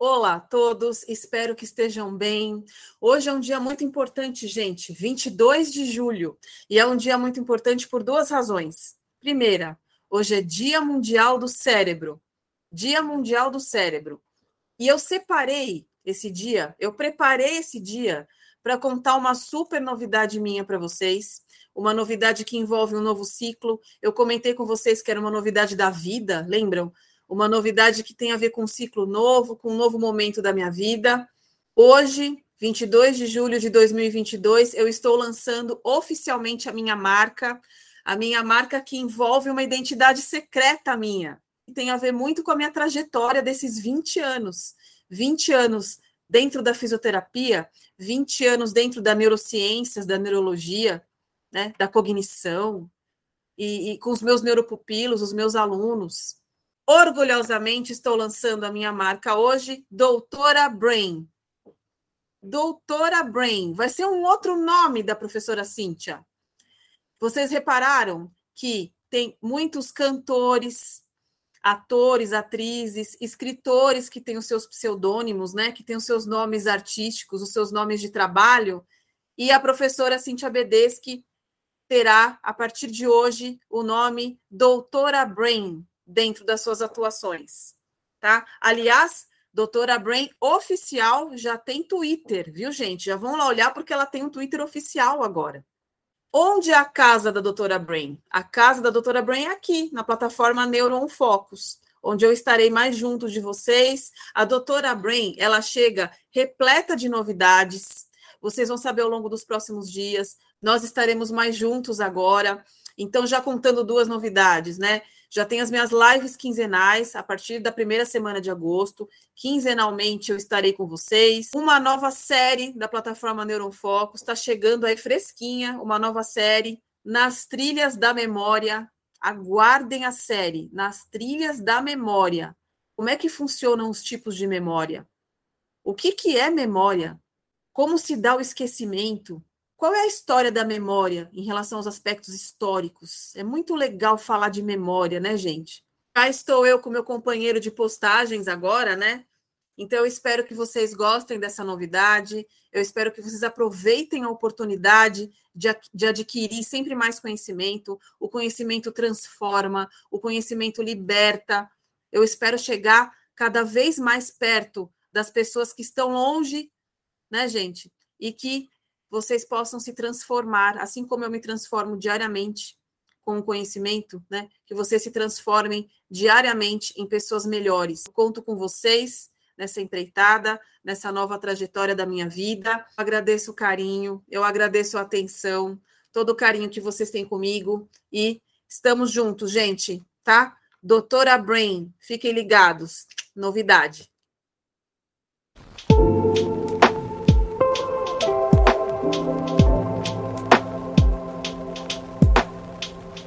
Olá a todos, espero que estejam bem. Hoje é um dia muito importante, gente, 22 de julho, e é um dia muito importante por duas razões. Primeira, hoje é Dia Mundial do Cérebro. Dia Mundial do Cérebro. E eu separei esse dia, eu preparei esse dia para contar uma super novidade minha para vocês, uma novidade que envolve um novo ciclo. Eu comentei com vocês que era uma novidade da vida, lembram? Uma novidade que tem a ver com um ciclo novo, com um novo momento da minha vida. Hoje, 22 de julho de 2022, eu estou lançando oficialmente a minha marca, a minha marca que envolve uma identidade secreta minha, que tem a ver muito com a minha trajetória desses 20 anos. 20 anos dentro da fisioterapia, 20 anos dentro da neurociências, da neurologia, né, da cognição, e, e com os meus neuropupilos, os meus alunos, Orgulhosamente estou lançando a minha marca hoje, Doutora Brain. Doutora Brain vai ser um outro nome da professora Cíntia. Vocês repararam que tem muitos cantores, atores, atrizes, escritores que têm os seus pseudônimos, né, que têm os seus nomes artísticos, os seus nomes de trabalho, e a professora Cíntia Bedeschi terá, a partir de hoje, o nome Doutora Brain, dentro das suas atuações, tá? Aliás, doutora Brain oficial já tem Twitter, viu, gente? Já vão lá olhar porque ela tem um Twitter oficial agora. Onde é a casa da doutora Brain? A casa da doutora Brain é aqui, na plataforma Neuron Focus, onde eu estarei mais junto de vocês. A doutora Brain, ela chega repleta de novidades. Vocês vão saber ao longo dos próximos dias. Nós estaremos mais juntos agora. Então, já contando duas novidades, né? Já tenho as minhas lives quinzenais a partir da primeira semana de agosto. Quinzenalmente eu estarei com vocês. Uma nova série da plataforma Neuron Focus está chegando aí fresquinha, uma nova série nas trilhas da memória. Aguardem a série nas trilhas da memória. Como é que funcionam os tipos de memória? O que, que é memória? Como se dá o esquecimento? Qual é a história da memória em relação aos aspectos históricos? É muito legal falar de memória, né, gente? Cá estou eu com meu companheiro de postagens agora, né? Então, eu espero que vocês gostem dessa novidade. Eu espero que vocês aproveitem a oportunidade de, de adquirir sempre mais conhecimento. O conhecimento transforma, o conhecimento liberta. Eu espero chegar cada vez mais perto das pessoas que estão longe, né, gente? E que vocês possam se transformar, assim como eu me transformo diariamente com o conhecimento, né? Que vocês se transformem diariamente em pessoas melhores. Eu conto com vocês nessa empreitada, nessa nova trajetória da minha vida. Eu agradeço o carinho, eu agradeço a atenção, todo o carinho que vocês têm comigo e estamos juntos, gente, tá? Doutora Brain, fiquem ligados. Novidade.